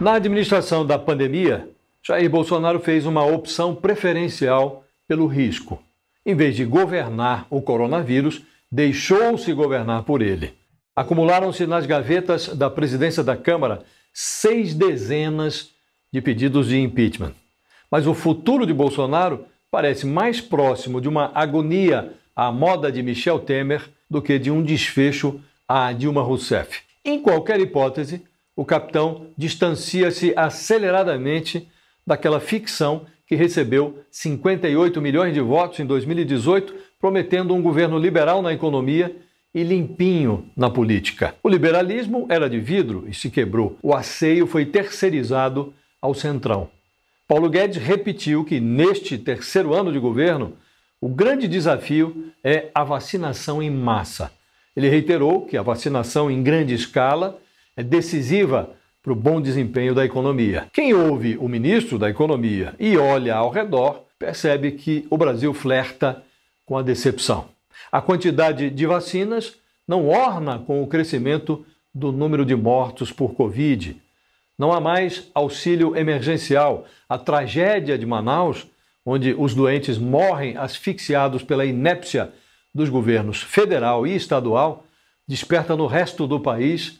Na administração da pandemia, Jair Bolsonaro fez uma opção preferencial pelo risco. Em vez de governar o coronavírus, deixou-se governar por ele. Acumularam-se nas gavetas da presidência da Câmara seis dezenas de pedidos de impeachment. Mas o futuro de Bolsonaro parece mais próximo de uma agonia à moda de Michel Temer do que de um desfecho a Dilma Rousseff. Em qualquer hipótese, o capitão distancia-se aceleradamente daquela ficção que recebeu 58 milhões de votos em 2018, prometendo um governo liberal na economia e limpinho na política. O liberalismo era de vidro e se quebrou. O asseio foi terceirizado ao centrão. Paulo Guedes repetiu que neste terceiro ano de governo, o grande desafio é a vacinação em massa. Ele reiterou que a vacinação em grande escala é decisiva para o bom desempenho da economia. Quem ouve o ministro da Economia e olha ao redor percebe que o Brasil flerta com a decepção. A quantidade de vacinas não orna com o crescimento do número de mortos por Covid. Não há mais auxílio emergencial. A tragédia de Manaus, onde os doentes morrem asfixiados pela inépcia dos governos federal e estadual, desperta no resto do país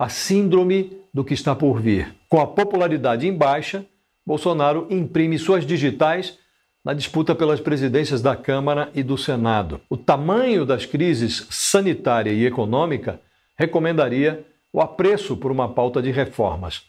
a síndrome do que está por vir. Com a popularidade em baixa, Bolsonaro imprime suas digitais na disputa pelas presidências da Câmara e do Senado. O tamanho das crises sanitária e econômica recomendaria o apreço por uma pauta de reformas.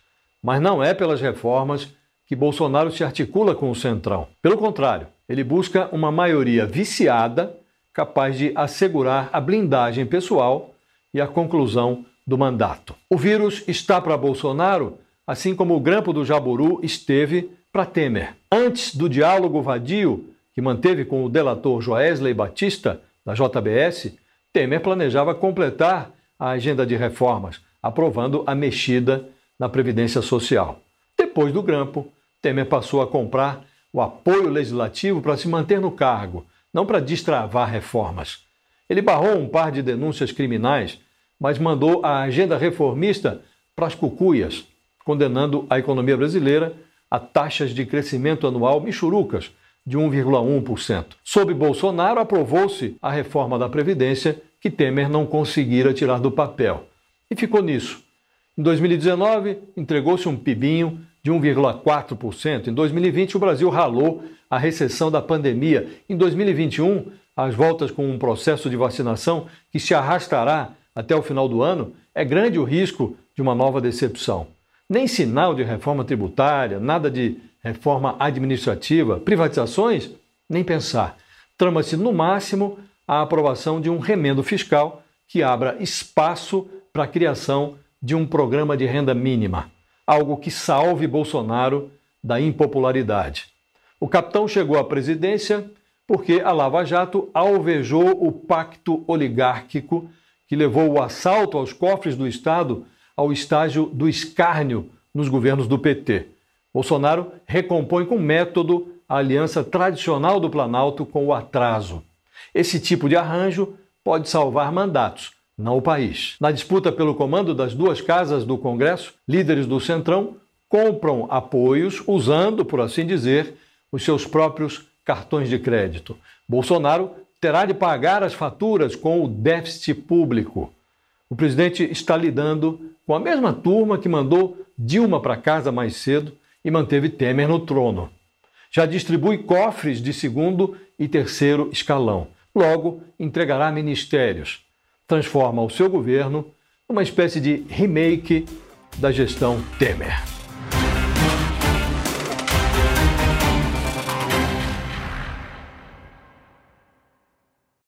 Mas não é pelas reformas que Bolsonaro se articula com o Centrão. Pelo contrário, ele busca uma maioria viciada capaz de assegurar a blindagem pessoal e a conclusão do mandato. O vírus está para Bolsonaro, assim como o grampo do Jaburu esteve para Temer. Antes do diálogo vadio que manteve com o delator Joesley Batista, da JBS, Temer planejava completar a agenda de reformas, aprovando a mexida na Previdência Social. Depois do grampo, Temer passou a comprar o apoio legislativo para se manter no cargo, não para destravar reformas. Ele barrou um par de denúncias criminais mas mandou a agenda reformista para as cucuias, condenando a economia brasileira a taxas de crescimento anual michurucas de 1,1%. Sob Bolsonaro, aprovou-se a reforma da Previdência que Temer não conseguira tirar do papel. E ficou nisso. Em 2019, entregou-se um pibinho de 1,4%. Em 2020, o Brasil ralou a recessão da pandemia. Em 2021, as voltas com um processo de vacinação que se arrastará até o final do ano, é grande o risco de uma nova decepção. Nem sinal de reforma tributária, nada de reforma administrativa, privatizações, nem pensar. Trama-se, no máximo, a aprovação de um remendo fiscal que abra espaço para a criação de um programa de renda mínima, algo que salve Bolsonaro da impopularidade. O capitão chegou à presidência porque a Lava Jato alvejou o pacto oligárquico que levou o assalto aos cofres do Estado ao estágio do escárnio nos governos do PT. Bolsonaro recompõe com método a aliança tradicional do Planalto com o atraso. Esse tipo de arranjo pode salvar mandatos, não o país. Na disputa pelo comando das duas casas do Congresso, líderes do Centrão compram apoios usando, por assim dizer, os seus próprios cartões de crédito. Bolsonaro terá de pagar as faturas com o déficit público. O presidente está lidando com a mesma turma que mandou Dilma para casa mais cedo e manteve Temer no trono. Já distribui cofres de segundo e terceiro escalão. Logo, entregará ministérios. Transforma o seu governo numa espécie de remake da gestão Temer.